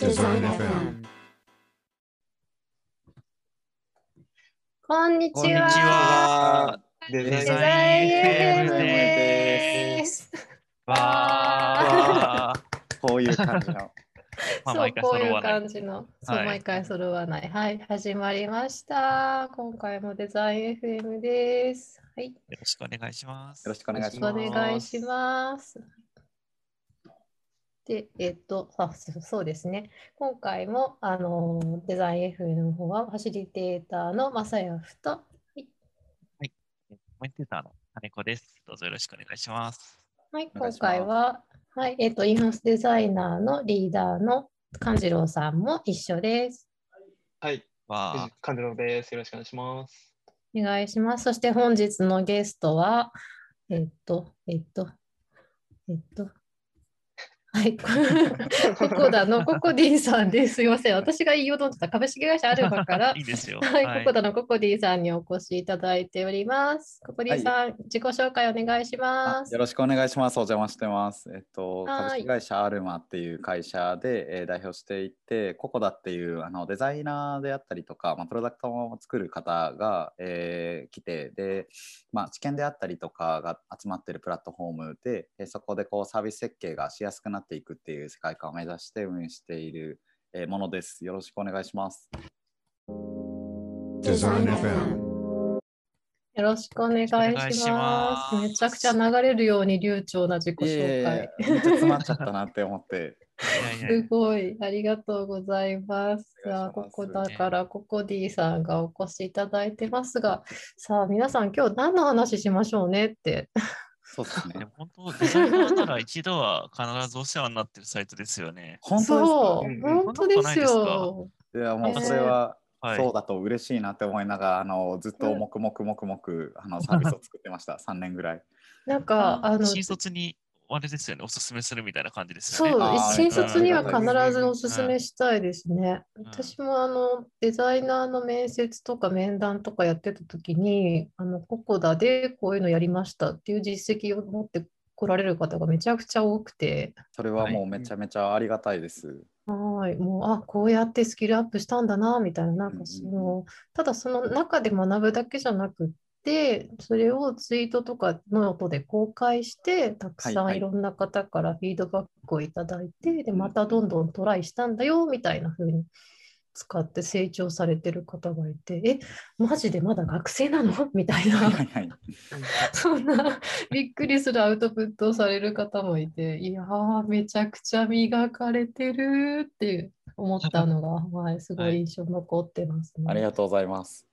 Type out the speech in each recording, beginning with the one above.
こんにちこんにちは。は。デデザイン FM です。わ あ。こういう感じの。まあ、そうこういう。感じの、そう、はい毎回揃わない。はい、始まりました。今回もデザイン FM です。はい、よよろしくお願いします。よろしくお願いろしくおします。で、えっと、あそうそうですね。今回もあのデザイン FM の方はファシリテーターのマサヤフと、はい、コメンテーターの金子です。どうぞよろしくお願いします。はい、今回は、はい、えっと、インハウスデザイナーのリーダーの勘次郎さんも一緒です。はい、わあ。感じのです。よろしくお願いします。お願いします。そして本日のゲストは、えっと、えっと、えっと、はい、ココダのココディさんです。すいません。私が言いようと思ってた株式会社アルファからいいですよ。はい、ココダのココディさんにお越しいただいております。ココディさん、自己紹介お願いします。あよろしくお願いします。お邪魔してます。えっと、はい株式会社アルマっていう会社で、えー代表していて、ココダっていうあのデザイナーであったりとか、まあ、プロダクトを作る方が、えー来て、で、まあ、知見であったりとかが集まってるプラットフォームで、えーそこでこうサービス設計がしやすくなっていくっていう世界観を目指して運営している、えーものです。よろしくお願いします。Design FM よろしくお願いします。お願いしますめちゃくちゃ流れるように流暢な自己紹介え。めっちゃ詰まっちゃったなって思って。いやいやすごい、ありがとうございます。まあ、ここだから、ココディさんがお越しいただいてますが、さあ、皆さん、今日何の話しましょうねって。そうですね。本当、デザイナーなら一度は必ずお世話になってるサイトですよね。本当そう、うんうん本当ですよ。ですか？いや、もうえーそれは、はい。そうだと嬉しいなって思いながらあのずっと黙々黙々あのサービスを作ってました3年ぐらいなんか、あの、新卒にあれですよね、おすすめするみたいな感じですそうよね。あー、新卒には必ずおすすめしたいですね。ん私もあのデザイナーの面接とか面談とかやってた時に、あのココダでこういうのやりましたっていう実績を持って来られる方がめちゃくちゃ多くて、それはもうめちゃめちゃありがたいです、はい、もう、あ、こうやってスキルアップしたんだな、みたいな、なんかそうんうんの、ただその中で学ぶだけじゃなくって、それをツイートとかノートで公開して、たくさはいはい。んいろんな方からフィードバックをいただいて、で、またどんどんトライしたんだよ、みたいな風に使って成長されてる方がいて、え、マジでまだ学生なの？みたいな。はいはいはい。そんなびっくりするアウトプットをされる方もいて、いやー、めちゃくちゃ磨かれてるって思ったのが、はい、すごい印象に残ってますね。ありがとうございます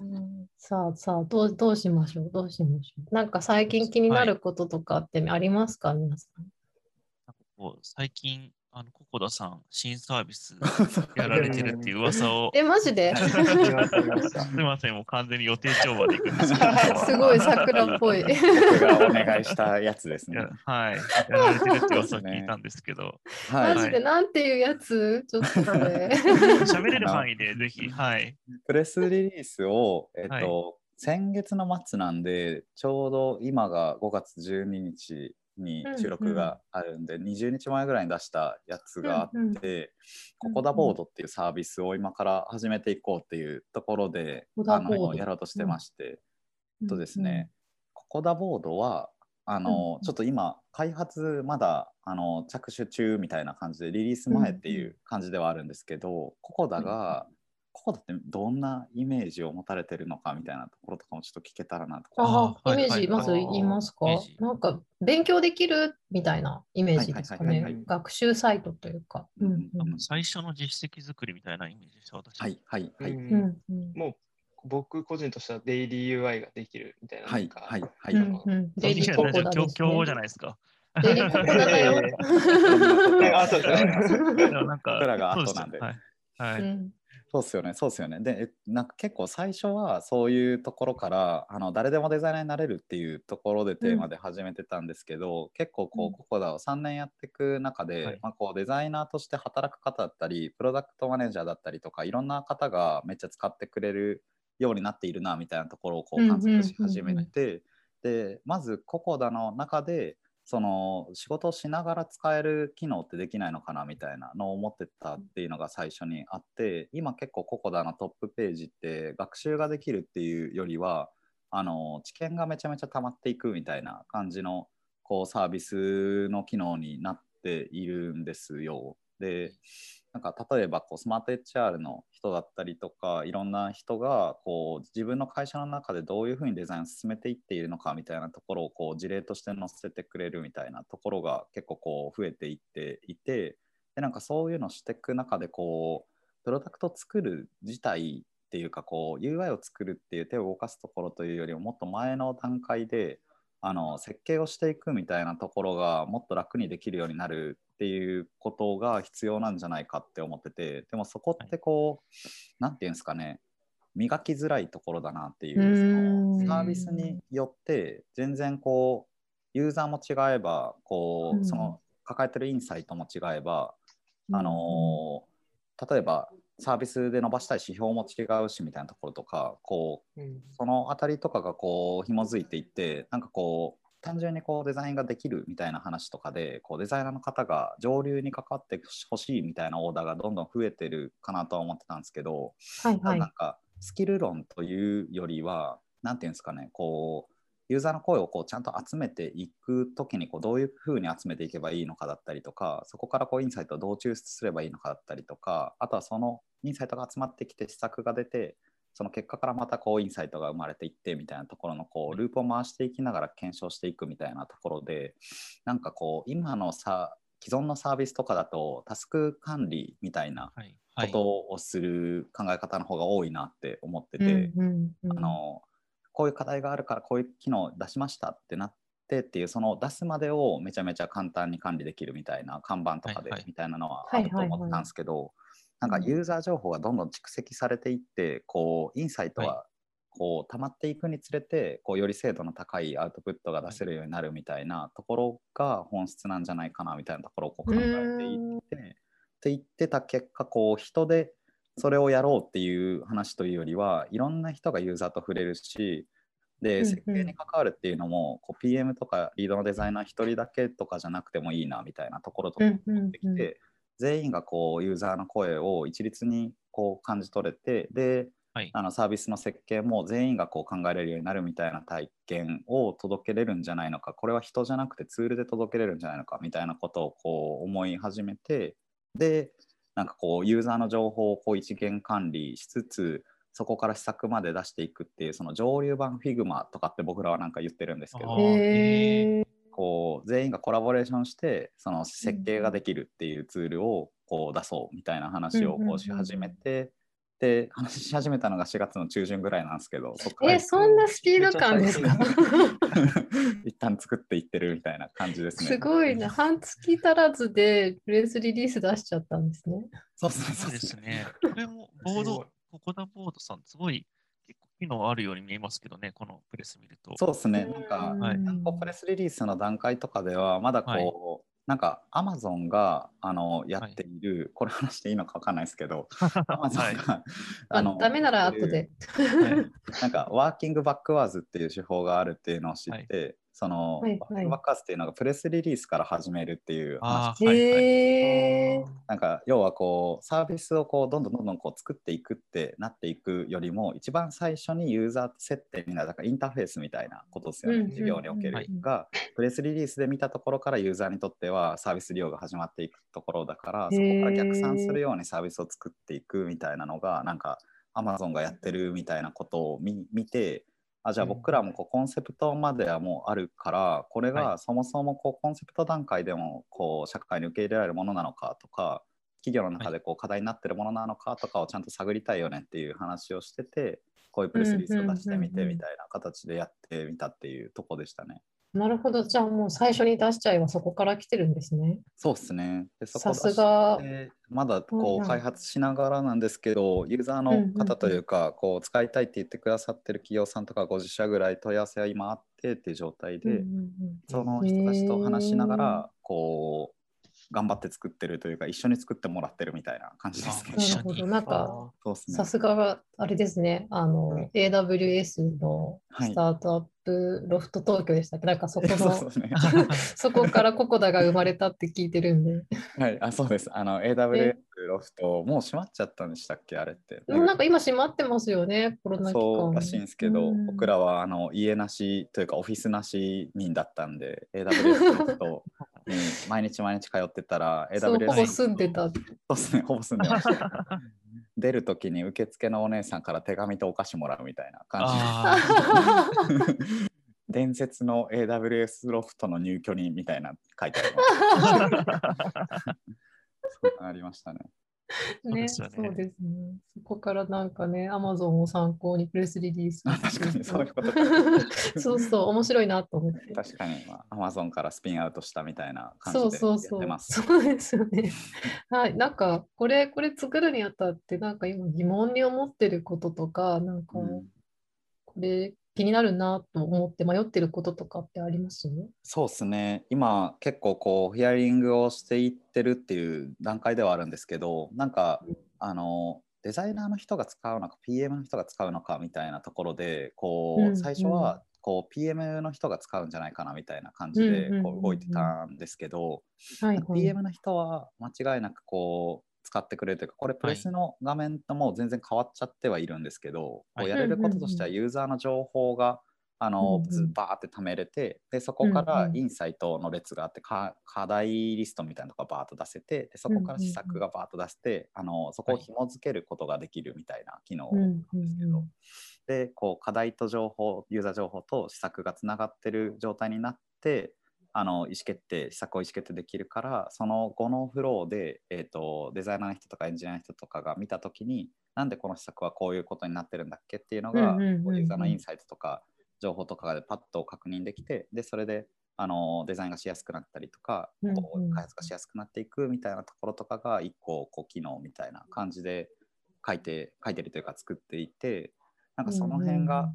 うん。さあさあどう、どうしましょう？どうしましょう？なんか最近気になることとかってありますか、皆さん。最近、あのココダさん、新サービス やられてるっていう噂を。え、マジで？すみません、もう完全に予定調和で行くんですけど。すごい桜っぽい。僕がお願いしたやつですいねやはい。やられてるって噂を聞いたんですけど、はい、マジで？なんていうやつ？ちょっとそれ。喋れる範囲でぜひ、はい。プレスリリースを、えっとはい先月の末なんでちょうど今が5月12日に収録があるんで、20日前ぐらいに出したやつがあって、うんうん。ココダボードっていうサービスを今から始めていこうっていうところで、あココダボード。のやろうとしてまして、えっとですね、ココダボードはあの、うん。ちょっと今開発まだあの着手中みたいな感じでリリース前っていう感じではあるんですけど、ココダが、ココダってどんなイメージを持たれてるのかみたいなところとかもちょっと聞けたらなとか。あイメージまず言いますか？なんか勉強できるみたいなイメージですかね？学習サイトというか。ううんんうん最初の実績作りみたいなイメージでした、私。はいはいはい、うんうんうんもう僕個人としてはデイリー UI ができるみたいな。はいはいはい、デイリーココダです競合じゃね。ないですか。デイリーココダだよ。あそうですね なんか、僕らがそう後なんではい。そうっすよね。そうっすよね。でえなんか結構最初はそういうところからあの誰でもデザイナーになれるっていうところでテーマで始めてたんですけど、結構こうココダを3年やっていく中で、はい。まあ、こうデザイナーとして働く方だったりプロダクトマネージャーだったりとかいろんな方がめっちゃ使ってくれるようになっているなみたいなところをこう観うんうん察し始めて、でまずココダの中でその仕事をしながら使える機能ってできないのかなみたいなのを思ってたっていうのが最初にあって今結構ココダのトップページって学習ができるっていうよりはあの知見がめちゃめちゃ溜まっていくみたいな感じのこうサービスの機能になっているんですよ。でなんか例えばこうスマート HR の人だったりとかいろんな人がこう自分の会社の中でどういうふうにデザインを進めていっているのかみたいなところをこう事例として載せてくれるみたいなところが結構こう増えていっていてでなんかそういうのをしていく中でこうプロダクトを作る自体っていうかこう UI を作るっていう手を動かすところというよりももっと前の段階であの設計をしていくみたいなところがもっと楽にできるようになるっていうことが必要なんじゃないかって思っててでもそこってこう何て言うんですかね磨きづらいところだなっていううんそのサービスによって全然こうユーザーも違えばこうん。うその抱えてるインサイトも違えばあの例えばサービスで伸ばしたい指標も違うしみたいなところとかこううん。そのあたりとかがこう紐づいていってなんかこう単純にこうデザインができるみたいな話とかでこうデザイナーの方が上流に関わってほしいみたいなオーダーがどんどん増えてるかなとは思ってたんですけど、はいはい。なんかスキル論というよりは何ていうんですかねこうユーザーの声をこうちゃんと集めていく時にこうどういうふうに集めていけばいいのかだったりとかそこからこうインサイトをどう抽出すればいいのかだったりとかあとはそのインサイトが集まってきて施策が出てその結果からまたこうインサイトが生まれていってみたいなところのこうループを回していきながら検証していくみたいなところでなんかこう今のさ既存のサービスとかだとタスク管理みたいな。ことをする考え方の方が多いなって思ってて、うんうんうん。あのこういう課題があるからこういう機能を出しましたってなってっていうその出すまでをめちゃめちゃ簡単に管理できるみたいな看板とかでみたいなのはあると思ってたんですけどなんかユーザー情報がどんどん蓄積されていってこうインサイトははこう溜まっていくにつれてこうより精度の高いアウトプットが出せるようになるみたいなところが本質なんじゃないかなみたいなところをこう考えていってって言ってた結果こう人でそれをやろうっていう話というよりはいろんな人がユーザーと触れるしで設計に関わるっていうのもこう PM とかリードのデザイナー1人だけとかじゃなくてもいいなみたいなところとかうんうんうん持ってきて全員がこうユーザーの声を一律にこう感じ取れてではい。あのサービスの設計も全員がこう考えれるようになるみたいな体験を届けれるんじゃないのかこれは人じゃなくてツールで届けれるんじゃないのかみたいなことをこう思い始めてでなんかこうユーザーの情報をこう一元管理しつつそこから施策まで出していくっていうその上流版 Figma とかって僕らはなんか言ってるんですけどこう全員がコラボレーションしてその設計ができるっていうツールをこう出そうみたいな話をこうし始めて、で話し始めたのが4月の中旬ぐらいなんですけどそこからえそんなスピード感ですか？一旦作っていってるみたいな感じですね。すごいな半月足らずでプレスリリース出しちゃったんですねそうそうそそううですね。これもボード、ココダボードさん、すごい結構機能あるように見えますけどね、このプレス見ると。そうですね。なんか、はいプレスリリースの段階とかでは、まだこう、はいなんか、アマゾンがあのやっている、これ話していいのか分かんないですけど、アマゾンが、あダメなら後で。はい なんか、ワーキングバックワーズっていう手法があるっていうのを知って、その、はいはい。ックワーズっていうのがプレスリリースから始めるっていう話。はいはい。なんか要はこうサービスをこうどんどんどんどんこう作っていくってなっていくよりも一番最初にユーザー設定になるだからインターフェースみたいなことですよね、うんうん事業における、はいがプレスリリースで見たところからユーザーにとってはサービス利用が始まっていくところだからそこから逆算するようにサービスを作っていくみたいなのがなんかアマゾンがやってるみたいなことを見見てあじゃあ僕らもこうコンセプトまではもうあるからこれはがそもそもこうコンセプト段階でもこう社会に受け入れられるものなのかとか企業の中でこう課題になってるものなのかとかをちゃんと探りたいよねっていう話をしててこういうプレスリリースを出してみてみたいな形でやってみたっていうとこでしたね。なるほど。じゃあもう最初に出しちゃえばそこから来てるんですね。そうですね。でそこさすが。でまだうんこううん開発しながらなんですけど、ユーザーの方というか、こう使いたいって言ってくださってる企業さんとか50社ぐらい問い合わせは今あってっていう状態で、うんうんうんその人たちと話しながら、こう頑張って作ってるというか一緒に作ってもらってるみたいな感じですねあ。なるほど。なんか、そうですねさ。すががあれですね。あの、AWS のはいスタートアップロフト東京でしたっけ？なんかそこ そうの、そうね。そこからココダが生まれたって聞いてるんで。はい、あ、そうです。あの、AWS ロフト、もう閉まっちゃったんでしたっけ、あれって。なんか今閉まってますよね、コロナ期間。そうらしいんですけど、うん僕らはあの家なしというかオフィスなし人だったんで、AWS ロフトに毎日毎日通ってたら、そう、AWS ほぼ住んでた。そうですね、ほぼ住んでました。出るときに受付のお姉さんから手紙とお菓子もらうみたいな感あじで。伝説の AWS ロフトの入居人みたいな書いてあります。ありましたね。ね、そそううですよね。そこからなんかね、アマゾンを参考にプレスリリースあ確かにそういうことか。そうそう、面白いなと思って。確かに、まあ、Amazon からスピンアウトしたみたいな感そうじでやっそうそう。てます。そうですよね。はい。なんか、これ、これ作るにあたって、なんか今疑問に思ってることとか、なんか、うんこれ気になるなと思って迷ってることとかってあります？そうですね。今結構こうヒアリングをしていってるっていう段階ではあるんですけどなんかあのデザイナーの人が使うのか PM の人が使うのかみたいなところでこうんううん最初はこう PM の人が使うんじゃないかなみたいな感じでうんうんこう動いてたんですけどはいはい。PM の人は間違いなくこう使ってくれるというかこれプレスの画面ともう全然変わっちゃってはいるんですけど、こはい。うやれることとしてはユーザーの情報があのずバーって貯めれてでそこからインサイトの列があってか課題リストみたいなのがバーッと出せてでそこから施策がバーッと出してあのそこを紐付けることができるみたいな機能うんなんですけど、でこう課題と情報ユーザー情報と施策がつながってる状態になってあの意思決定施策を意思決定できるからその後のフローで、えー、とデザイナーの人とかエンジニアの人とかが見た時になんでこの施策はこういうことになってるんだっけっていうのが、うんうんうんうん。こうユーザーのインサイトとか情報とかでパッと確認できてでそれであのデザインがしやすくなったりとか、開発がしやすくなっていくみたいなところとかが一個こう機能みたいな感じで書いて書いてるというか作っていてなんかその辺が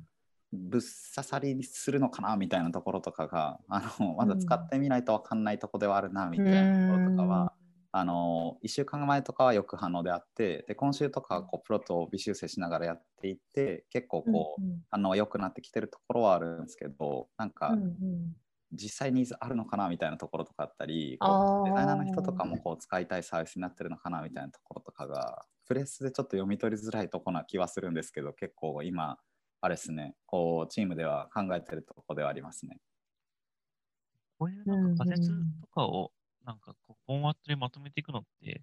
ぶっ刺さりするのかなみたいなところとかがあのまだ使ってみないと分かんないところではあるなみたいなところとかは、あの1週間前とかはよく反応であってで今週とかはこうプロットを微修正しながらやっていって結構こう、うんうん。反応は良くなってきてるところはあるんですけどなんかうんうん。実際ニーズあるのかなみたいなところとかあったりこうデザイナーの人とかもこう使いたいサービスになってるのかなみたいなところとかがプレスでちょっと読み取りづらいところな気はするんですけど結構今あれですね。こうチームでは考えてるところではありますね。こういうなんか仮説とかをなんかこうフォーマットでまとめていくのって、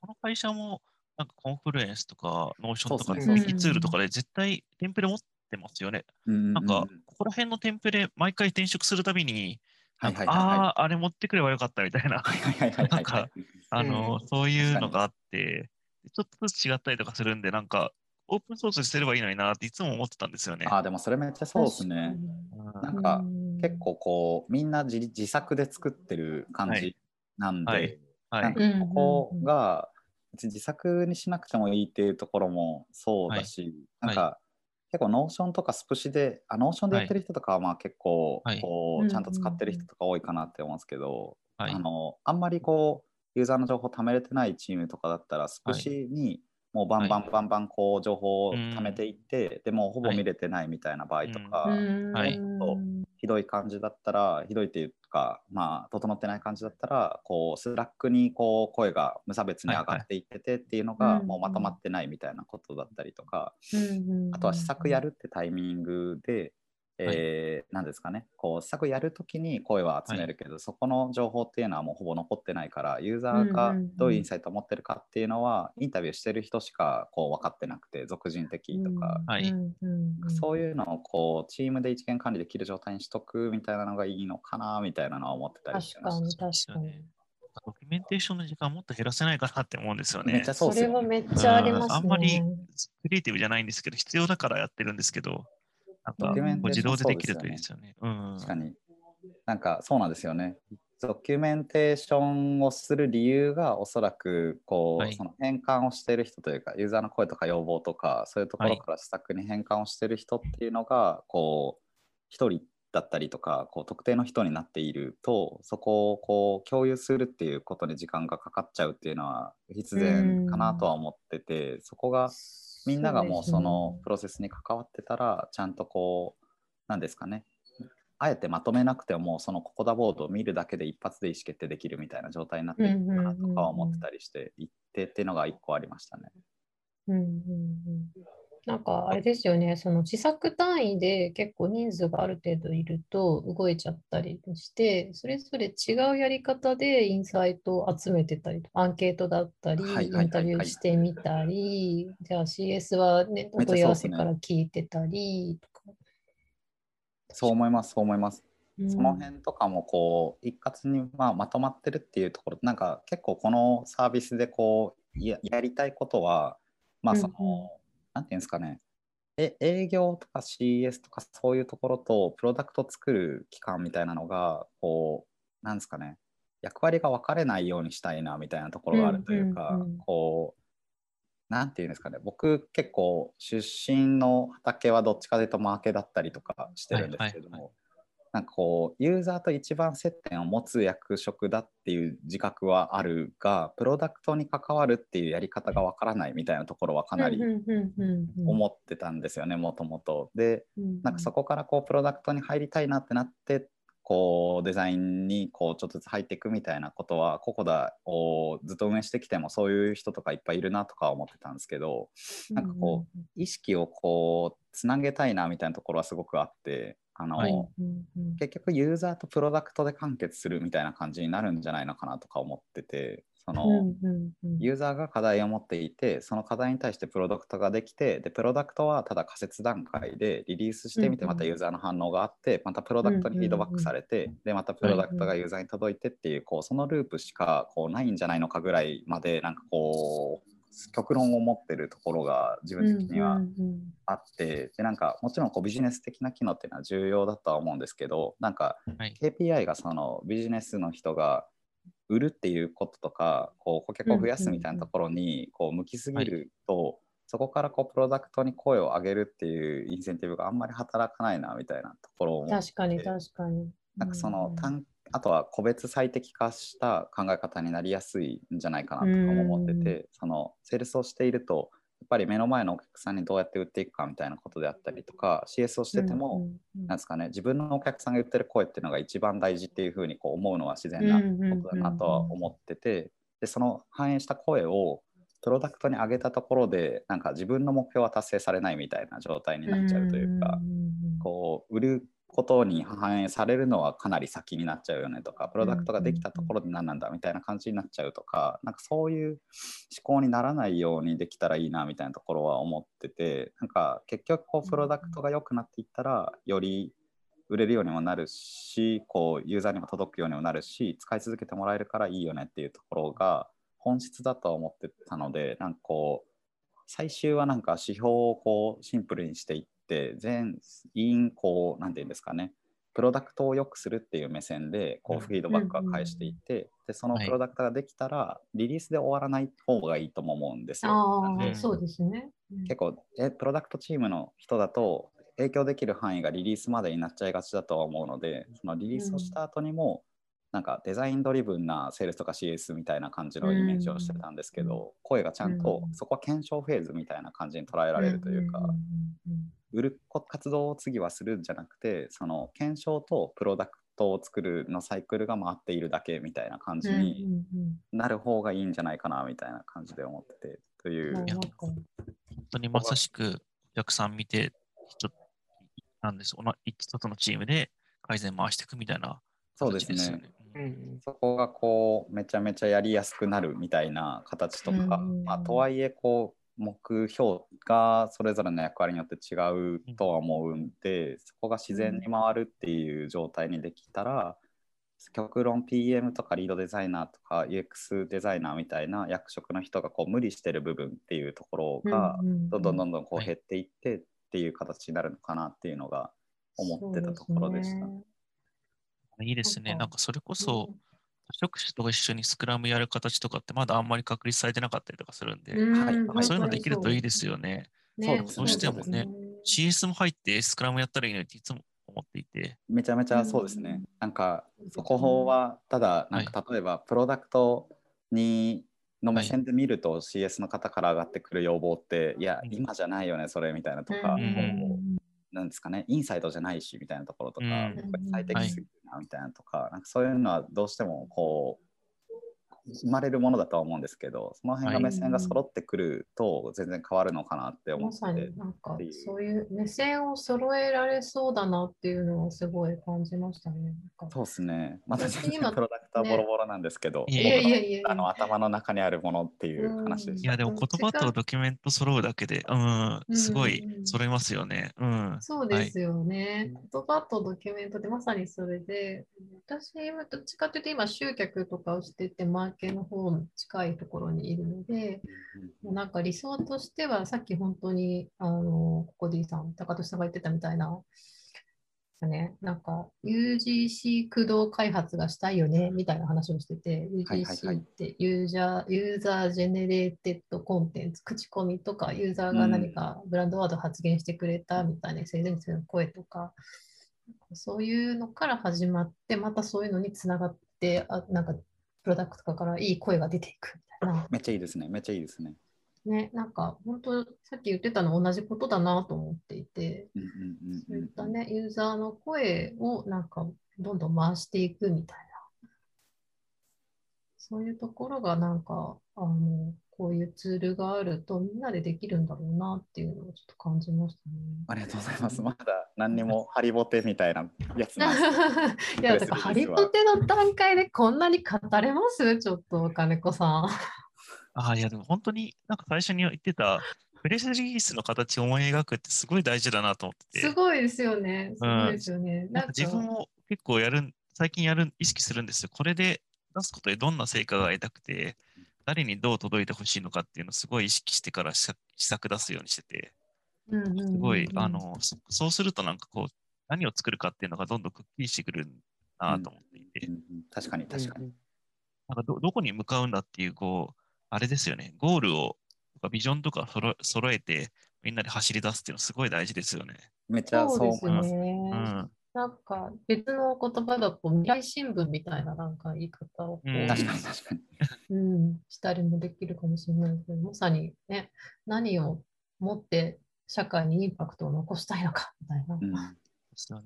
この会社もなんか Confluence とか Notion とかね。 Wikiツールとかで絶対テンプレ持ってますよね。ななんかここら辺のテンプレ毎回転職するたびに、はないんかはいはいはいああ、あれ持ってくればよかったみたいな、はいはいはいはいはい。あの、そういうのがあって、ちょっとずつ違ったりとかするんで、なんかオープンソースにすればいいのになっていつも思ってたんですよね。あーでもそれめっちゃそうですね。うんなんかうん結構こうみんな自自作で作ってる感じはい。なんで、はい。はい。なんかうんここが別に自作にしなくてもいいっていうところもそうだし、はい。なんか、結構 Notion とかスプシであ Notion でやってる人とかはまあ結構はい。こううん。ちゃんと使ってる人とか多いかなって思うんですけど、はい。あのあんまりこうユーザーの情報貯めれてないチームとかだったらスプシにもうバンバンバンバンこう情報を貯めていって、でもうほぼ見れてないみたいな場合とか、うん。はいひどい感じだったらひどいっていうかまあ整ってない感じだったらこう Slack にこう声が無差別に上がっていっててっていうのがはいはいもうまとまってないみたいなことだったりとか、うん。あとは施策やるってタイミングで、えーなんですかね。こう施策やるときに声は集めるけど、そこの情報っていうのはもうほぼ残ってないからユーザーがどういうインサイトを持ってるかっていうのは、インタビューしてる人しかこう分かってなくて属人的とか、はい。そういうのをこうチームで一元管理できる状態にしとくみたいなのがいいのかなみたいなのは思ってたりし確かましに。確かに。ドキュメンテーションの時間もっと減らせないかなって思うんですよね。めっちゃそれは。めっちゃありますね。うん。あんまりクリエイティブじゃないんですけど、必要だからやってるんですけど、なんかドキュメンこう自テーション動でできるといいですよね。うん。確かに。なんかそうなんですよね。ドキュメンテーションをする理由がおそらくこう、はいその変換をしている人というかユーザーの声とか要望とかそういうところはいから施策に変換をしている人っていうのがこう一人だったりとかこう特定の人になっているとそこをこう共有するっていうことに時間がかかっちゃうっていうのは必然かなとは思っててそこがみんながもうそのプロセスに関わってたらちゃんとこうなんですかね。あえてまとめなくてもそのココダボードを見るだけで一発で意思決定できるみたいな状態になっていくかなとかは思ってたりしていってっていうのが一個ありましたね。うんうんうんなんかあれですよね、その自作単位で結構人数がある程度いると動いちゃったりして、それぞれ違うやり方でインサイトを集めてたりアンケートだったり、インタビューしてみたり、じゃあ CS はネットめっちゃ問い合わせから聞いてたりとか。そう思いますそう思います。うん。その辺とかもこう一括にまあまとまってるっていうところなんか結構このサービスでこうややりたいことはまあその、なんていうんですかね。え営業とか CS とかそういうところとプロダクトを作る期間みたいなのがこうなんですかね。役割が分かれないようにしたいなみたいなところがあるというか、うんうんうん。こうなんていうんですかね。僕結構出身の畑はどっちかというとマーケだったりとかしてるんですけども、はいはいなんかこうユーザーと一番接点を持つ役職だっていう自覚はあるがプロダクトに関わるっていうやり方がわからないみたいなところはかなり思ってたんですよねもともと。でうんなんかそこからこうプロダクトに入りたいなってなってこうデザインにこうちょっとずつ入っていくみたいなことはココダをずっと運営してきてもそういう人とかいっぱいいるなとか思ってたんですけどなんかこう意識をこうつなげたいなみたいなところはすごくあってあの、はい。結局ユーザーとプロダクトで完結するみたいな感じになるんじゃないのかなとか思っててその、ユーザーが課題を持っていてその課題に対してプロダクトができてでプロダクトはただ仮説段階でリリースしてみてまたユーザーの反応があってまたプロダクトにフィードバックされてでまたプロダクトがユーザーに届いてっていうこうそのループしかこうないんじゃないのかぐらいまでなんかこう極論を持ってるところが自分的にはうんうんあってでなんかもちろんこうビジネス的な機能っていうのは重要だとは思うんですけどなんかはい。KPI がそのビジネスの人が売るっていうこととかこう顧客を増やすみたいなところにこう向きすぎると、そこからこうプロダクトに声を上げるっていうインセンティブがあんまり働かないなみたいなところを確かに確かに。なんかそのうん単あとは個別最適化した考え方になりやすいんじゃないかなとかも思ってて、そのセールスをしているとやっぱり目の前のお客さんにどうやって売っていくかみたいなことであったりとか CS をしてても、なんですかね、自分のお客さんが言ってる声っていうのが一番大事っていうふうにこう思うのは自然なことだなとは思ってて、でその反映した声をプロダクトに上げたところでなんか自分の目標は達成されないみたいな状態になっちゃうというか、こう売ることに反映されるのはかなり先になっちゃうよねとかプロダクトができたところで何なんだみたいな感じになっちゃうとかなんかそういう思考にならないようにできたらいいなみたいなところは思っててなんか結局こうプロダクトが良くなっていったらより売れるようにもなるしこうユーザーにも届くようにもなるし使い続けてもらえるからいいよねっていうところが本質だとは思ってたのでなんかこう最終はなんか指標をこうシンプルにしていって全員こう何て言うんですかね。プロダクトを良くするっていう目線でこうフィードバックは返していって、でそのはい。プロダクトができたら、リリースで終わらない方がいいとも思うんですよ。ああ、うんそうですね。結構えプロダクトチームの人だと影響できる範囲がリリースまでになっちゃいがちだとは思うのでそのリリースをした後にも、なんかデザインドリブンなセールスとか CS みたいな感じのイメージをしてたんですけど、声がちゃんと、うんそこは検証フェーズみたいな感じに捉えられるというか、んんうん売る活動を次はするんじゃなくてその検証とプロダクトを作るのサイクルが回っているだけみたいな感じうんになる方がいいんじゃないかなみたいな感じで思っててという。本当にまさしくお客さん見て、一つなんです。おな一つのチームで改善回していくみたいなそうですね。そこがこうめちゃめちゃやりやすくなるみたいな形とか、うん。まあ、とはいえこう目標がそれぞれの役割によって違うとは思うんで、そこが自然に回るっていう状態にできたら、極論 PM とかリードデザイナーとか UX デザイナーみたいな役職の人がこう無理してる部分っていうところがうんうんうんどんどんどんどんこうはい減っていってっていう形になるのかなっていうのが思ってたところでした。いいですね。なんかそれこそ、多職種と一緒にスクラムやる形とかってまだあんまり確立されてなかったりとかするんで、うんはいそういうのできるといいですよね。ねそうですね。どうしてもねそうです CS も入ってスクラムやったらいいのにっていつも思っていて、めちゃめちゃそうですね。なんかそこはただなんか例えばプロダクトにの目線で見ると CS の方から上がってくる要望っていやうん。今じゃないよねそれみたいなとかうん。なんですかね。インサイドじゃないしみたいなところとか、うん。やっぱり最適すぎるなみたいなとか,、なんかそういうのはどうしてもこう生まれるものだとは思うんですけどその辺が目線が揃ってくると全然変わるのかなって思って、まさになんかそういう目線を揃えられそうだなっていうのはすごい感じましたね。そうですね。また全然私今プロダクトはボロボロなんですけど、ねいやいやいやいや。あの頭の中にあるものっていう話でうんした。いや、でも言葉とドキュメント揃うだけで、うん、すごい揃いますよね。うん。そうですよね。言葉とドキュメントでまさにそれで、私はどっちかというと今集客とかをしてて、マーケの方に近いところにいるので、もうなんか理想としては、さっき本当に、あの、ココダさん、高俊さんが言ってたみたいな、ね、なんか UGC 駆動開発がしたいよね、みたいな話をしてて、UGC ってユーザー、 user generated contents、口コミとか、ユーザーが何かブランドワード発言してくれたみたいな、性善説の声とか、そういうのから始まって、またそういうのにつながって、あなんかプロダクトからいい声が出ていくみたいな。めっちゃいいですね。めっちゃいいですね。ね、なんか本当、さっき言ってたの同じことだなと思っていて、うんうんうんそういったうんね、ユーザーの声をなんかどんどん回していくみたいな。そういうところがなんか、あの、こういうツールがあるとみんなでできるんだろうなっていうのをちょっと感じましたね。ありがとうございます。まだ何にもハリボテみたいなやつなんですけどいや、だからハリポテの段階でこんなに語れます？ちょっと、金子さん。ああ、いや、でも本当になんか最初に言ってた、プレスリリースの形を思い描くってすごい大事だなと思ってて、すごいですよね。すごいですよね。なんか自分も結構やるん、最近やる、意識するんですよ。これで出すことでどんな成果が得たくて、誰にどう届いてほしいのかっていうのをすごい意識してから施策出すようにしてて、すごい、あ、の、そそうするとなんかこう、何を作るかっていうのがどんどんくっきりしてくるなと思っていて、うんうん確かに確かに。なんかどどこに向かうんだっていう、こう、あれですよね、ゴールを、とかビジョンとか揃え揃えて、みんなで走り出すっていうのすごい大事ですよね。めっちゃそそう思います。ね。うん。なんか別の言葉だと未来新聞みたいななんか言い方を確かに確かに。うん、したりもできるかもしれないけど、まさにね、何を持って社会にインパクトを残したいのかみたいな。うん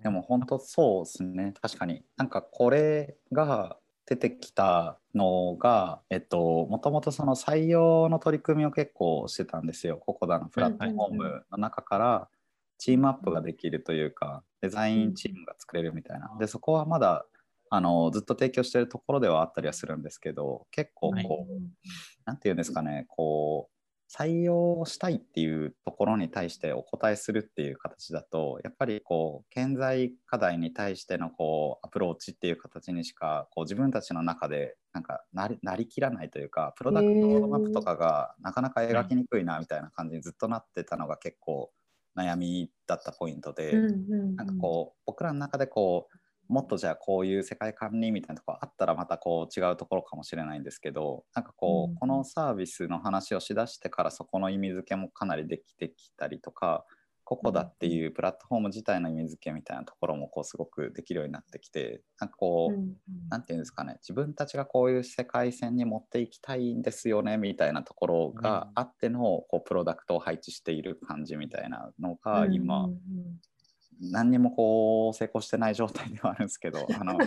でも本当そうですね。確かに。なんかこれが出てきたのが、えっと、もともとその採用の取り組みを結構してたんですよ。ココダのプラットフォームの中からチームアップができるというか、デザインチームが作れるみたいな。で、そこはまだあのずっと提供してるところではあったりはするんですけど、結構はいこう、なんていうんですかね、こう、採用したいっていうところに対してお答えするっていう形だと、やっぱりこう、顕在課題に対してのこう、アプローチっていう形にしか、こう、自分たちの中で、なんかなり、なりきらないというか、プロダクトロードマップとかがなかなか描きにくいなみたいな感じにずっとなってたのが結構悩みだったポイントで、なんかこう僕らの中でこうもっとじゃあこういう世界観にみたいなところあったらまたこう違うところかもしれないんですけどなんかこう、うん。このサービスの話をしだしてからそこの意味付けもかなりできてきたりとかココダっていうプラットフォーム自体の意味付けみたいなところもこうすごくできるようになってきてなんかこう、うんうんなんていうんですかね自分たちがこういう世界線に持っていきたいんですよねみたいなところがあってのこうプロダクトを配置している感じみたいなのが今、うんうん何にもこう成功してない状態ではあるんですけど あの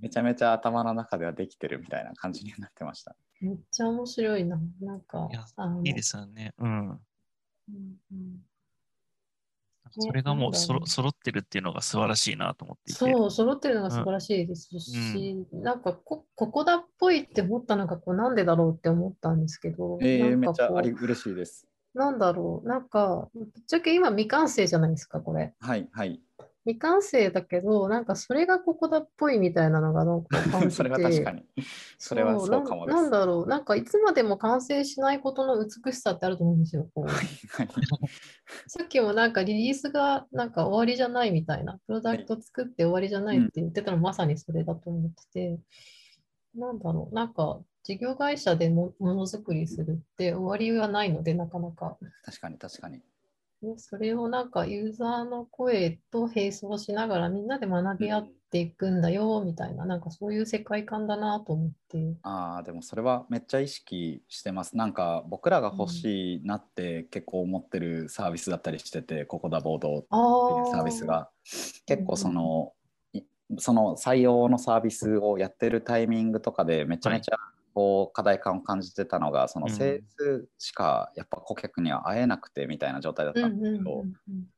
めちゃめちゃ頭の中ではできてるみたいな感じになってました。めっちゃ面白いな。なんかいいですよね。うん。うんうんそれがもうそろなんだろう揃ってるっていうのが素晴らしいなと思っていて。そう、揃ってるのが素晴らしいですし、なんかこ、ここだっぽいって思ったのがこうなんでだろうって思ったんですけど、えー、めっちゃあり嬉しいです。なんだろう、なんか、ぶっちゃけ今未完成じゃないですか、これ。はいはい。未完成だけど、なんかそれがここだっぽいみたいなのがなんか感じて それは確かに。それはそうかもです。なんなんだろう、なんかいつまでも完成しないことの美しさってあると思うんですよ。こうはい さっきもなんかリリースがなんか終わりじゃないみたいな、プロダクト作って終わりじゃないって言ってたのまさにそれだと思ってて、なんだろう、なんか事業会社でもものづくりするって終わりがないので、なかなか。確かに確かに。ねそれをなんかユーザーの声と並走しながらみんなで学び合っっていくんだよみたいな、なんかそういう世界観だなと思って。ああでもそれはめっちゃ意識してます。なんか僕らが欲しいなって結構思ってるサービスだったりしてて、ここだボードってあいうサービスが結構その、いその採用のサービスをやってるタイミングとかでめちゃめちゃこう課題感を感じてたのが、そのうん。セールスしかやっぱ顧客には会えなくてみたいな状態だったんですけど、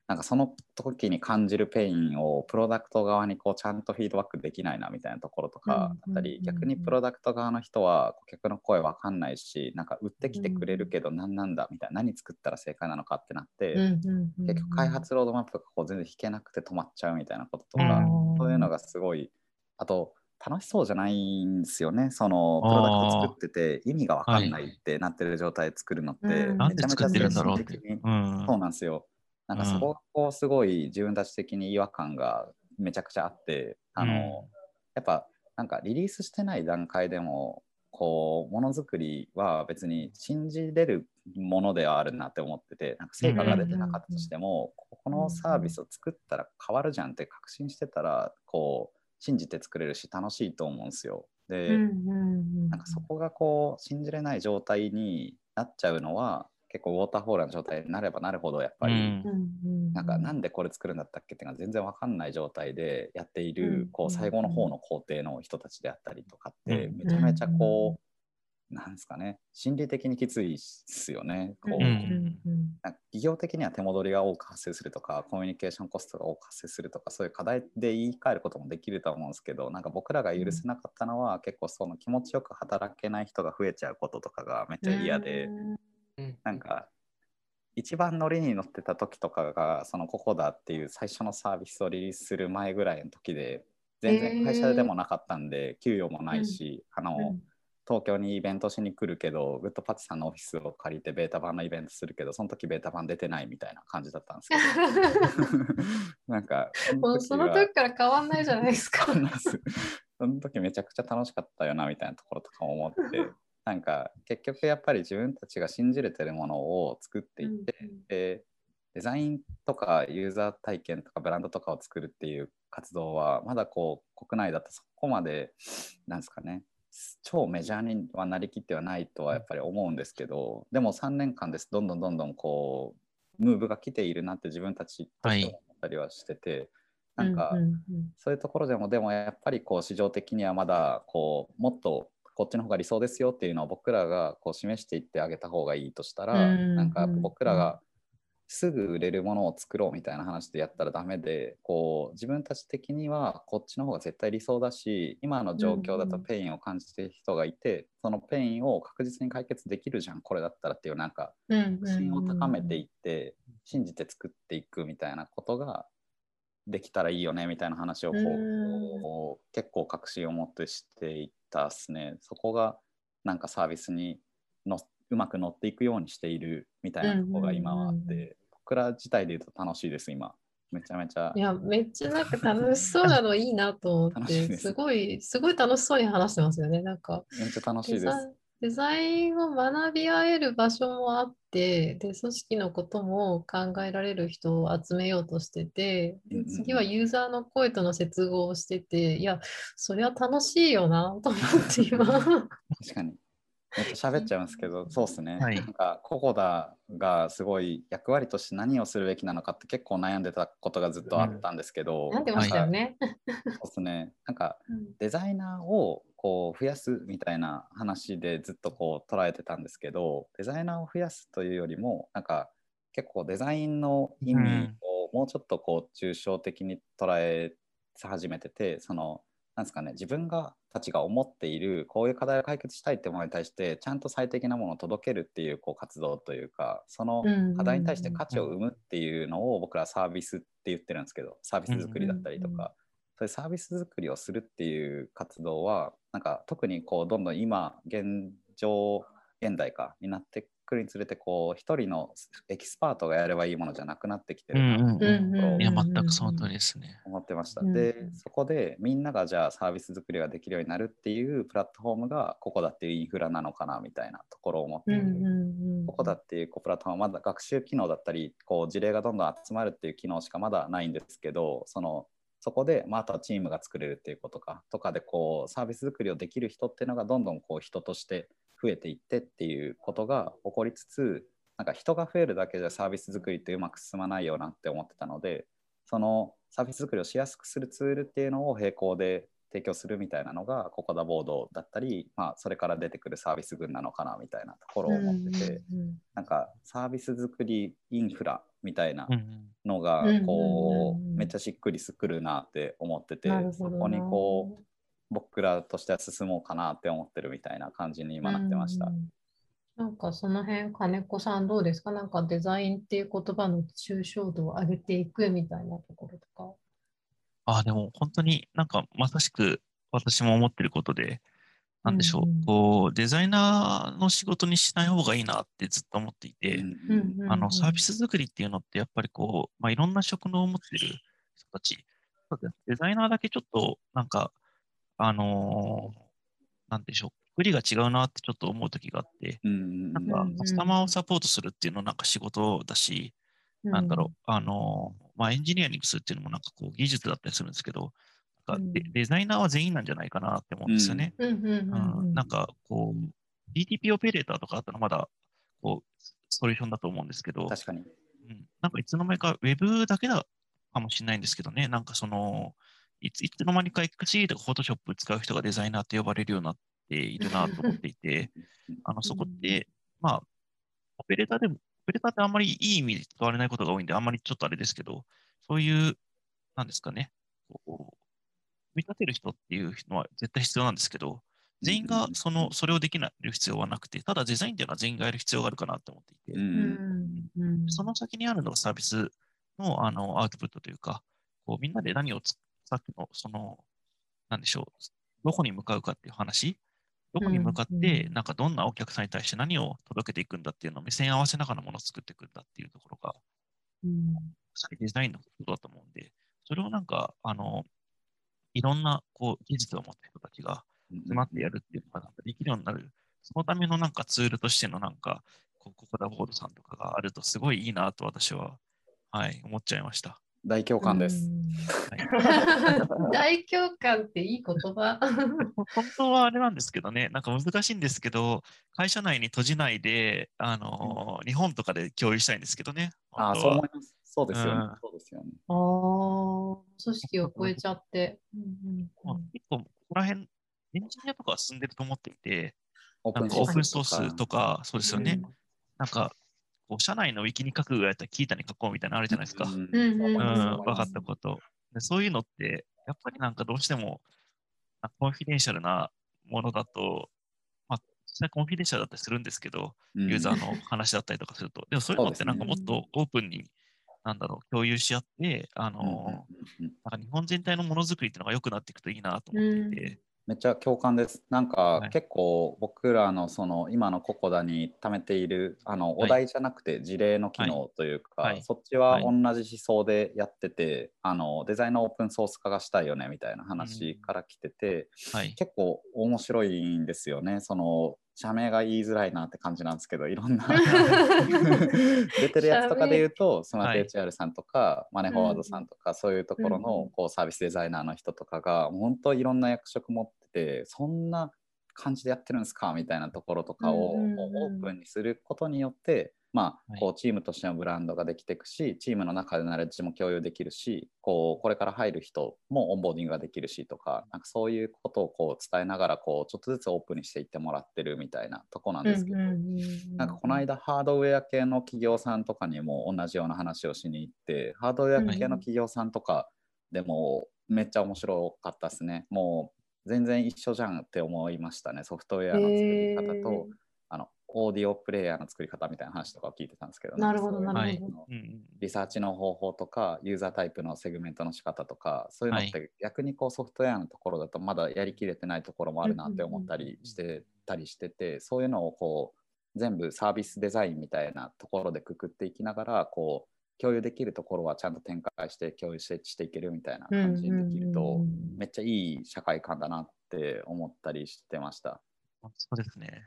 なんかその時に感じるペインをプロダクト側にこうちゃんとフィードバックできないなみたいなところとかうんだったり、うん逆にプロダクト側の人は顧客の声わかんないしなんか売ってきてくれるけど何なんだみたいな何作ったら正解なのかってなって、結局開発ロードマップがこう全然引けなくて止まっちゃうみたいなこととか、うん。そういうのがすごいあと楽しそうじゃないんですよね。そのプロダクト作ってて意味がわかんないってなってる状態で作るのって、めちゃめちゃ精神的に。うん。そうなんですよ。なんかそこがこうすごい自分たち的に違和感がめちゃくちゃあって、あの、うん。やっぱなんかリリースしてない段階でもこうものづくりは別に信じれるものではあるなって思っててなんか成果が出てなかったとしても、このサービスを作ったら変わるじゃんって確信してたらこう信じて作れるし楽しいと思うんですよ。で、なんかそこがこう信じれない状態になっちゃうのは結構ウォーターフォールの状態になればなるほどやっぱり、うん。なんかなんでこれ作るんだったっけっていうのが全然わかんない状態でやっている、うんこう最後の方の工程の人たちであったりとかってうん。めちゃめちゃこう、なんですかね。心理的にきついですよね。こううん。なんか企業的には手戻りが多く発生するとかコミュニケーションコストが多く発生するとかそういう課題で言い換えることもできると思うんですけどなんか僕らが許せなかったのは、結構その気持ちよく働けない人が増えちゃうこととかがめっちゃ嫌で、うん。なんか一番乗りに乗ってた時とかがそのココダっていう最初のサービスをリリースする前ぐらいの時で全然会社でもなかったんで、給与もないし、あの東京にイベントしに来るけどグッドパッチさんのオフィスを借りてベータ版のイベントするけどその時ベータ版出てないみたいな感じだったんですけど。なんかもうそのは時から変わんないじゃないですか。その時めちゃくちゃ楽しかったよなみたいなところとかも思って。なんか結局やっぱり自分たちが信じれてるものを作っていって、でデザインとかユーザー体験とかブランドとかを作るっていう活動はまだこう国内だとそこまでなんですかね超メジャーにはなりきってはないとはやっぱり思うんですけどでも3年間です。どんどんどんどんこうムーブが来ているなって自分たちと思ったりはしてて、なんか、そういうところでもでもやっぱりこう市場的にはまだこうもっとこっちの方が理想ですよっていうのを僕らがこう示していってあげた方がいいとしたら、うんなんか僕らがすぐ売れるものを作ろうみたいな話でやったらダメでこう自分たち的にはこっちの方が絶対理想だし今の状況だとペインを感じてる人がいて、そのペインを確実に解決できるじゃんこれだったらっていうなんか自信を高めていって信じて作っていくみたいなことができたらいいよねみたいな話をこううん。結構確信を持ってしていったっすね。そこがなんかサービスにのうまく乗っていくようにしているみたいなところが今はあって、うんうん僕ら自体で言うと楽しいです今めちゃめちゃいや、めっちゃなんか楽しそうなのいいなと思って、すすごい、すごい楽しそうに話してますよね。なんか、めっちゃ楽しいデザです。デザインを学び合える場所もあって、で、組織のことも考えられる人を集めようとしてて、次はユーザーの声との接合をしてて、いや、それは楽しいよなと思って今。確かに。めっちゃ喋っちゃうんですけど、そうっすね。はいなんか、ココダがすごい役割として何をするべきなのかって結構悩んでたことがずっとあったんですけど、なってましたよね。なんかそうっすね。なんか、うんデザイナーをこう増やすみたいな話でずっとこう捉えてたんですけど、デザイナーを増やすというよりも、なんか結構デザインの意味をもうちょっとこう抽象的に捉え始めてて、その、なんですかね、自分がたちが思っているこういう課題を解決したいってものに対してちゃんと最適なものを届けるっていうこう活動というかその課題に対して価値を生むっていうのを僕らサービスって言ってるんですけどサービス作りだったりとかそういうサービス作りをするっていう活動はなんか特にこうどんどん今現状現代かになってくるにつれてこう一人のエキスパートがやればいいものじゃなくなってきてるなっていうところうんうんうんいや、全くその通りですね。思ってました。うんで、そこでみんながじゃあサービス作りができるようになるっていうプラットフォームがここだっていうインフラなのかなみたいなところを思ってて、うんうんうんここだっていうこうプラットフォームはまだ学習機能だったりこう事例がどんどん集まるっていう機能しかまだないんですけどそのそこで、まあ、あとはチームが作れるっていうことかとかでこうサービス作りをできる人っていうのがどんどんこう人として増えていってっていうことが起こりつつなんか人が増えるだけじゃサービス作りってうまく進まないよなって思ってたのでそのサービス作りをしやすくするツールっていうのを並行で提供するみたいなのがココダボードだったり、まあ、それから出てくるサービス群なのかなみたいなところを思ってて、なんかサービス作りインフラみたいなうんうん。のがうんこうんうんうん。うめっちゃしっくりくるなって思っててそこにこう僕らとしては進もうかなって思ってるみたいな感じに今なってました。う。ん。なんかその辺、金子さんどうですか？なんかデザインっていう言葉の抽象度を上げていくみたいなところとか。あ、でも本当になんかまさしく私も思ってることで、なんでしょう、うんうん。こう、デザイナーの仕事にしない方がいいなってずっと思っていて、うんあの、サービス作りっていうのってやっぱりこう、まあ、いろんな職能を持ってる人たち、そうですデザイナーだけちょっとなんか、あのーなんでしょう、作りが違うなってちょっと思う時があって、うんなんうんかカスタマーをサポートするっていうのはなんか仕事だし、なんだろう、あのーまあ、エンジニアリングするっていうのもなんかこう技術だったりするんですけど、なんかデうん。デザイナーは全員なんじゃないかなって思うんですよね。なんかこう、DTP オペレーターとかあったらまだこうソリューションだと思うんですけど、確かに。うん、なんかいつの間にか Web だけだかもしれないんですけどね、なんかその、いついつの間にか XC とか Photoshop 使う人がデザイナーって呼ばれるようになっているなと思っていて、あのそこって、まあ、オペレーターでも、オペレーターってあんまりいい意味で使われないことが多いんで、あんまりちょっとあれですけど、そういう、なんですかね、こう、組み立てる人っていうのは絶対必要なんですけど、全員がその、それをできない必要はなくて、ただデザインっていうのは全員がやる必要があるかなと思っていて、その先にあるのがサービスのあのアウトプットというか、こうみんなで何をつさっきの、その、なんでしょう、どこに向かうかっていう話、どこに向かっうんて、うんなんかどんなお客さんに対して何を届けていくんだっていうのを目線合わせながらものを作っていくんだっていうところが、うんデザインのことだと思うんで、それをなんか、あの、いろんなこう技術を持った人たちが集まってやるっていうのができるようになる、そのためのなんかツールとしてのなんか、こうココダボードさんとかがあるとすごいいいなと私は、はい、思っちゃいました。大共感です。はい 大共感っていい言葉。本当はあれなんですけどね、なんか難しいんですけど、会社内に閉じないで、あの日本とかで共有したいんですけどね。あそう思います。そうですよねうん。そうですよね。ああ、組織を超えちゃって。まあ結構、ここら辺、エンジニアとかは進んでると思っていて、オなんかオープンソースとか、そうですよね。うんなんか、こう社内のウィキに書くぐらいだったら、 Qiita に書こうみたいなのあるじゃないですか。うん分かったこと。でそういうのって、やっぱりなんかどうしても、あ confidential なものだと、まあ、実際 confidential だったりするんですけど、うん。ユーザーの話だったりとかすると。でもそういうのってなんかもっとオープンに、なんだろう、共有し合って、あの、なんか日本全体のものづくりっていうのが良くなっていくといいなと思っていて、めっちゃ共感です。なんか、はい結構僕らのその今のココダに貯めているあのはいお題じゃなくて事例の機能というか、はいそっちははい同じ思想でやってて、あのデザインのオープンソース化がしたいよねみたいな話から来てて、はい。結構面白いんですよね。その社名が言いづらいなって感じなんですけどいろんな。出てるやつとかで言うとスマート HR さんとか、マネフォワードさんとか、そういうところうんのこうサービスデザイナーの人とかが本当いろんな役職持っててそんな感じでやってるんですか？みたいなところとかをオープンにすることによって、まあはい。こうチームとしてのブランドができていくしチームの中でナレッジも共有できるしこうこれから入る人もオンボーディングができるしとかなんかそういうことをこう伝えながらこうちょっとずつオープンにしていってもらってるみたいなとこなんですけど、なんかこの間ハードウェア系の企業さんとかにも同じような話をしに行ってハードウェア系の企業さんとかでもめっちゃ面白かったですね。もう全然一緒じゃんって思いましたねソフトウェアの作り方と、オーディオプレイヤーの作り方みたいな話とかを聞いてたんですけど、なるほどなるほど。リサーチの方法とかユーザータイプのセグメントの仕方とかそういうのって逆にこうソフトウェアのところだとまだやりきれてないところもあるなって思ったりしてたりしててそういうのをこう全部サービスデザインみたいなところでくくっていきながらこう共有できるところはちゃんと展開して共有してしていけるみたいな感じにできるとめっちゃいい社会観だなって思ったりしてました。そうですね。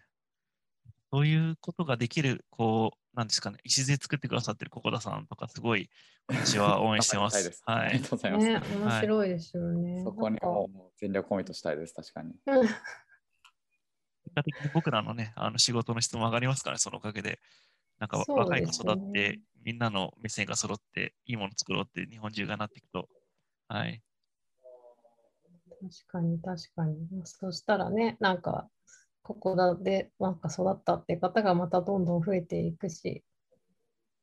そういうことができる、こう、なんですかね、礎作ってくださってるここださんとか、すごい、私は 応援してま。すはいありが。とうございます。ね、面白いですよね。そこにもう全力コミットしたいです、確かに。うん結果的に僕らのね、あの仕事の質も上がりますからね、そのおかげで。なんか若い子育って、みんなの目線が揃って、いいもの作ろうって日本中がなっていくと、はい。確かに確かに。そしたらね、なんか、ここだでなんか育ったって方がまたどんどん増えていくし、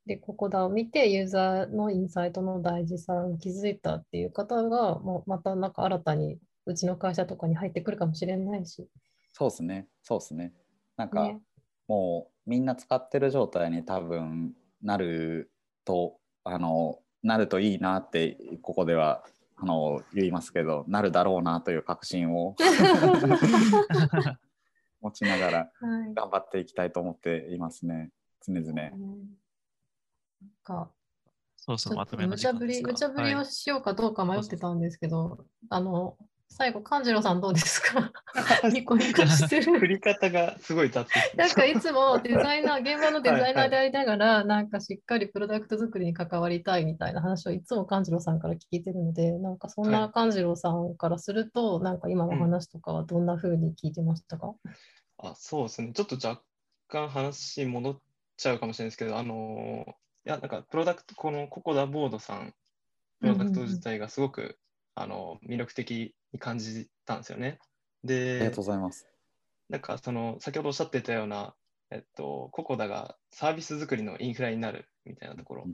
で、ここだを見てユーザーのインサイトの大事さに気づいたっていう方が、もうまたなんか新たにうちの会社とかに入ってくるかもしれないし、そうですね、そうですね。なんか、ね。もうみんな使ってる状態に多分なると、あの、なるといいなって、ここではあの言いますけど、なるだろうなという確信を持ちながらはい。頑張っていきたいと思っていますね、常々。ねなんか、そうそう、まとめの無茶ぶり、無茶ぶりをはいしようかどうか迷ってたんですけど、あの、最後、勘次郎さんどうですか？ニコニコしてる。振り方がすごい立ってきなんかいつも デザイナー、現場のデザイナーではいありながら、なんかしっかりプロダクト作りに関わりたいみたいな話をいつも勘次郎さんから聞いてるので、なんかそんはない。勘次郎さんからすると、なんか今の話とかはどんな風に聞いてましたか、あ、そうですね。ちょっと若干話戻っちゃうかもしれないですけど、あのーいや、なんかプロダクト、このココダボードさん、プロダクト自体がすごく、あの魅力的に感じたんですよね。ありがでとう、ございます。なんかその、先ほどおっしゃってたような、えっと、ココダがサービス作りのインフラになるみたいなところうん。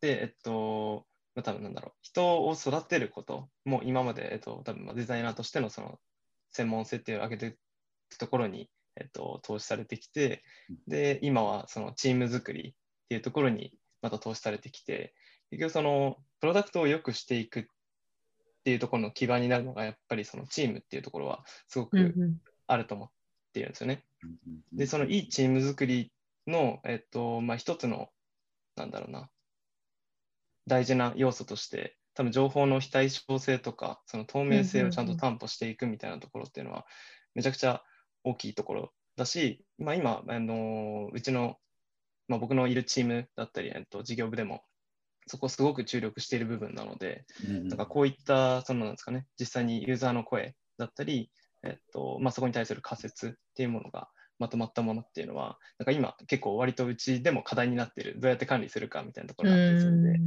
で、えっと、まあ、多分なんだろう、人を育てることも今まで、えっと、多分まあデザイナーとしてのその専門性っていうのを上げていくところに、えっと、投資されてきてうん、で、今はそのチーム作りっていうところにまた投資されてきて、結局そのプロダクトを良くしていくっていうところの基盤になるのが、やっぱりそのチームっていうところはすごくあると思っているんですよね。で、そのいいチーム作りの、えっと、まあ、一つの、なんだろうな、大事な要素として、多分情報の非対称性とか、その透明性をちゃんと担保していくみたいなところっていうのは、めちゃくちゃ大きいところだし、まあ、今、あのうちの、まあ、僕のいるチームだったり、えっと、事業部でも、そこすごく注力している部分なので、うんうん。なんかこういった、そのなんですかね、実際にユーザーの声だったり、えっとまあ、そこに対する仮説っていうものがまとまったものっていうのは、なんか今結構割とうちでも課題になっている、どうやって管理するかみたいなところがあったりするん。で、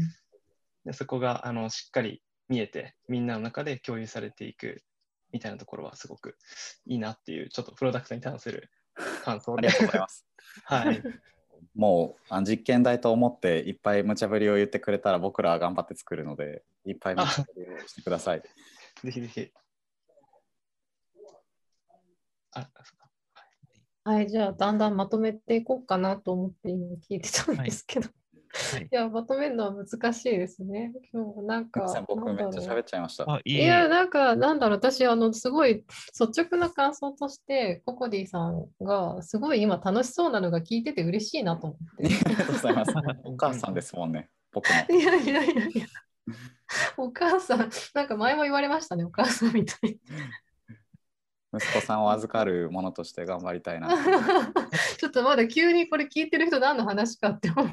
でそこがあのしっかり見えて、みんなの中で共有されていくみたいなところはすごくいいなっていう、ちょっとプロダクトに関する感想で。ありが、とうございます。はい、もうあの実験台と思っていっぱい無茶ぶりを言ってくれたら僕らは頑張って作るのでいっぱい無茶ぶりをしてください。ぜひぜひ。あ、そうかはい、じゃあだんだんまとめていこうかなと思って今聞いてたんですけど、はいい、や、まとめるのは難しいですね。今日なんかん、僕めっちゃなんだろう喋っちゃいました。あ、いいいや、なんか、なんだろう、私、あの、すごい率直な感想として、ココディさんが、すごい今楽しそうなのが聞いてて嬉しいなと思って。ありがとうございます。お母さんですもんね、僕の。いやいやいやいや。お母さん、なんか前も言われましたね、お母さんみたい息子さんを預かるものとして頑張りたいな。な。ちょっとまだ急にこれ聞いてる人何の話かって思う。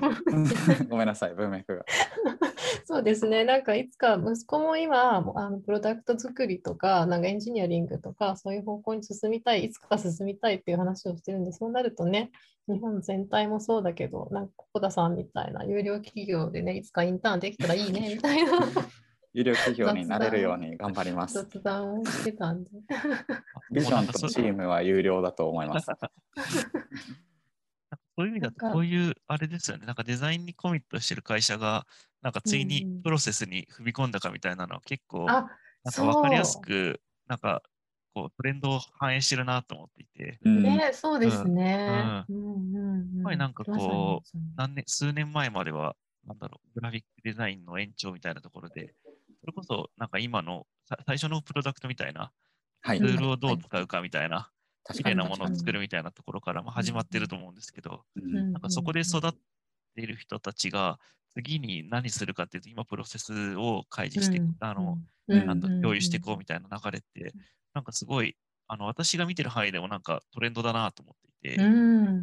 ごめんなさい、文脈が。そうですね、なんかいつか息子も今、あのプロダクト作りとか、なんかエンジニアリングとか、そういう方向に進みたい、いつか進みたいっていう話をしてるんで、そうなるとね、日本全体もそうだけど、なんか、小田さんみたいな有料企業でね、いつかインターンできたらいいね、みたいな有料企業になれるように頑張ります。雑談をしてたんで。ビジョンとチームは有料だと思います。そういう意味だと、こういう、あれですよね、なんかデザインにコミットしてる会社が、なんかついにプロセスに踏み込んだかみたいなのは結構、あ、なんか分かりやすく、なんか、こう、トレンドを反映してるなと思っていて、うん。ね、そうですね。ううんうんうんやっぱりなんかこう。何年、数年前までは、なんだろう、グラフィックデザインの延長みたいなところで、それこそ、なんか今のさ最初のプロダクトみたいな、はい。ツ、ールをどう使うかみたいな、確かに綺麗なものを作るみたいなところからまあ始まってると思うんですけど、なんかそこで育っている人たちが、次に何するかっていうと、今プロセスを開示して、うん。あの、うん。なんだうん。共有していこうみたいな流れって、なんかすごい、あの私が見てる範囲でもなんかトレンドだなと思っていて、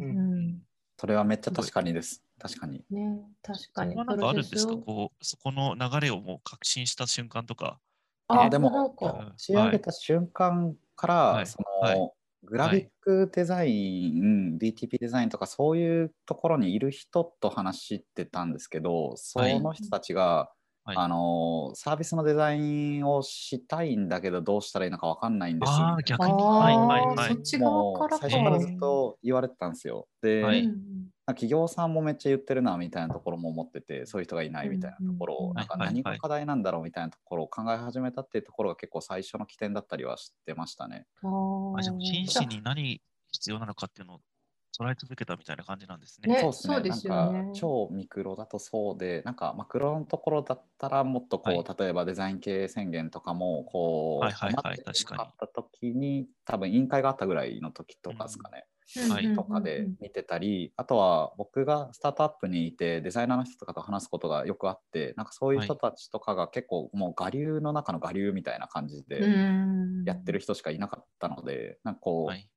うん。うん。それはめっちゃ確かにです。確かに。ね、確かに。ここはなんかあるんですか？こう、そこの流れをもう確信した瞬間とか。あ、でも仕上げた瞬間から、はいその、はいグラフィックデザイン、DTP デザインとかそういうところにいる人と話してたんですけど、その人たちが、はいあのサービスのデザインをしたいんだけどどうしたらいいのか分かんないんですああ、逆に。あはいーはいはいそっ。ち側からか最初からずっと言われてたんですよ。で、はいうん企業さんもめっちゃ言ってるなみたいなところも思っててそういう人がいないみたいなところうんをなんか何が課題なんだろうみたいなところを考え始めたっていうところが結構最初の起点だったりはしてましたね。あじゃあ真摯に何必要なのかっていうのを捉え続けたみたいな感じなんですね。ねそうですね。すよねなんか超ミクロだとそうで、なんかマクロのところだったらもっとこう、はい例えばデザイン系宣言とかもこう、はいはいはい困って確かになかった時に多分委員会があったぐらいの時とかですかね。はいうんとかで見てたり、あとは僕がスタートアップにいてデザイナーの人とかと話すことがよくあってなんかそういう人たちとかが結構もう我流の中の我流みたいな感じでうん。やってる人しかいなかったので、なんかこう、はい。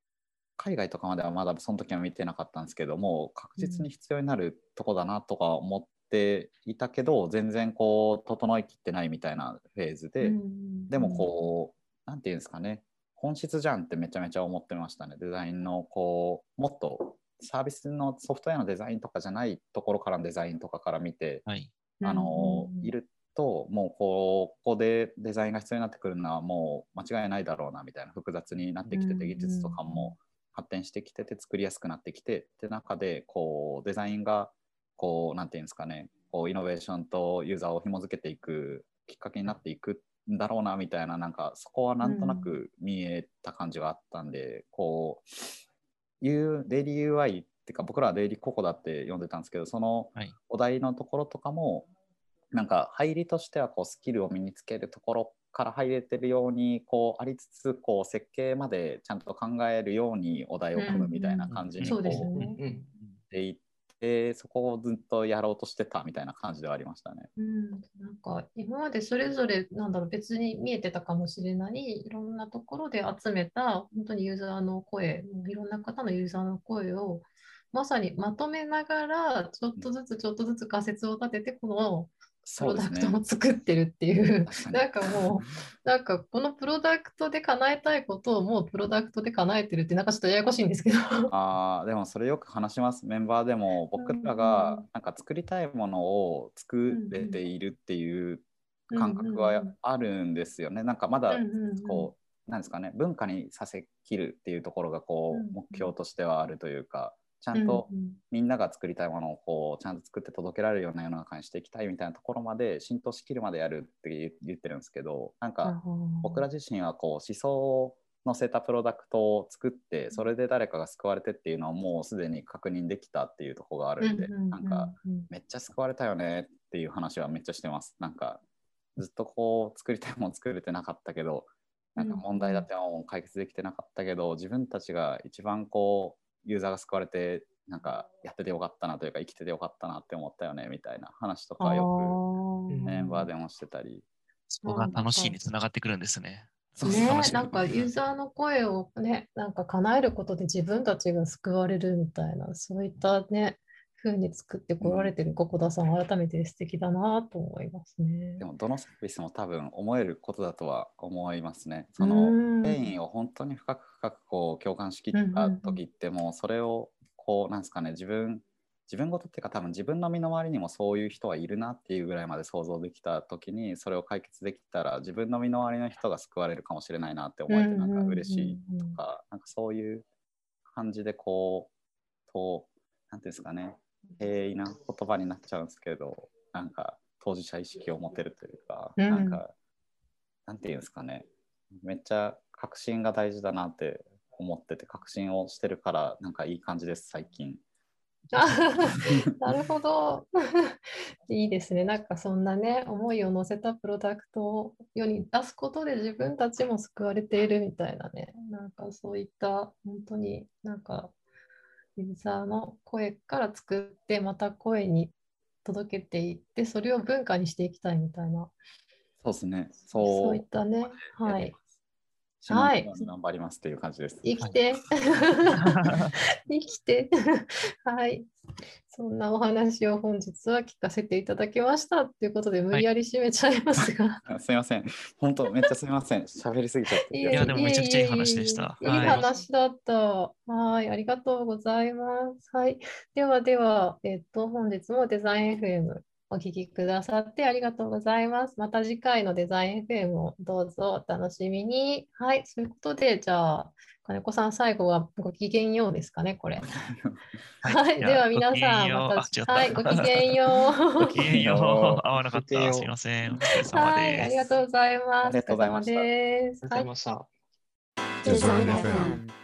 海外とかまではまだその時は見てなかったんですけども確実に必要になるとこだなとか思っていたけど全然こう整いきってないみたいなフェーズで、うん。でもこうなんていうんですかね本質じゃんってめちゃめちゃ思ってましたね。デザインのこうもっとサービスのソフトウェアのデザインとかじゃないところからのデザインとかから見て、はい。あのうんいるともうこうここでデザインが必要になってくるのはもう間違いないだろうなみたいな複雑になってきてうんて技術とかも発展してきてて作りやすくなってきてって中でこうデザインがこうなんていうんですかねこうイノベーションとユーザーを紐付けていくきっかけになっていくんだろうなみたいななんかそこはなんとなく見えた感じがあったんで、こういうデイリー UI っていうか僕らはデイリーココだって呼んでたんですけどそのお題のところとかもなんか入りとしてはこうスキルを身につけるところから入れてるようにこうありつつこう設計までちゃんと考えるようにお題を組むみたいな感じにこうですようね。うんしていってそこをずっとやろうとしてたみたいな感じではありましたね。うん、なんか今までそれぞれなんだろう別に見えてたかもしれないいろんなところで集めた本当にユーザーの声いろんな方のユーザーの声をまさにまとめながらちょっとずつちょっとずつ仮説を立ててこのプロダクトを作ってるっていう。確かに。なんかもうなんかこのプロダクトで叶えたいことをもうプロダクトで叶えてるってなんかちょっとややこしいんですけど。あーでもそれよく話します。メンバーでも僕らがなんか作りたいものを作れているっていう感覚はあるんですよね。なんかまだうんうんうん。こうなんですかね文化にさせきるっていうところがこう目標としてはあるというかちゃんとみんなが作りたいものをこうちゃんと作って届けられるような世の中にしていきたいみたいなところまで浸透しきるまでやるって言言ってるんですけどなんか僕ら自身はこう思想を乗せたプロダクトを作ってそれで誰かが救われてっていうのはもうすでに確認できたっていうところがあるんでなんかめっちゃ救われたよねっていう話はめっちゃしてます。なんかずっとこう作りたいもの作れてなかったけどなんか問題だっても解決できてなかったけど自分たちが一番こうユーザーが救われてなんかやっててよかったなというか生きててよかったなって思ったよねみたいな話とかよくメンバーでもしてたり。そこが楽しいにつながってくるんですね。ねなんかユーザーの声をね、なんか叶えることで自分たちが救われるみたいな、そういったね、風に作ってこられてるココダさん、改めて素敵だなと思いますねで。もどのサービスも多分思えることだとは思いますね。そのうんペインを本当に深く深くこう共感しきった時ってもうそれをこうなんですかね自分自分事っていうか多分自分の身の回りにもそういう人はいるなっていうぐらいまで想像できた時にそれを解決できたら自分の身の回りの人が救われるかもしれないなって思えてなんか嬉しいとかなんかそういう感じでこうとなんていうんですかね平易な言葉になっちゃうんですけどなんか当事者意識を持てるというか、うん。なんかなんていうんですかねめっちゃ確信が大事だなって思ってて確信をしてるからなんかいい感じです最近。あなるほど。いいですね。なんかそんなね、思いを乗せたプロダクトを世に出すことで自分たちも救われているみたいなね、なんかそういった本当になんかユーザーの声から作ってまた声に届けていって、それを文化にしていきたいみたいな、そうですね。そうそういったね、はいはい頑張りますっていう感じです。生きて。生きて。はい。そんなお話を本日は聞かせていただきましたということで、無理やり締めちゃいますが。あ すみません。本当めっちゃすみません。喋りすぎちゃって。いやでもめちゃくちゃいい話でしたいい話だった。はい、ありがとうございます。はい。ではでは、えっと、本日もデザイン FM お聞きくださってありがとうございます。また次回のデザイン FM をどうぞお楽しみに。はい、そういうことで、じゃあ、金子さん、最後はごきげんようですかね、これ。はい、じゃあでは皆さん、ごきげんようまたた、はい、ごきげんよう。ごきげんよう。合わなかった。すいません。お疲れ様はい、です。ありがとうございます。ありがとうございましたお疲れ様です。ありがとうございました。デザイン FM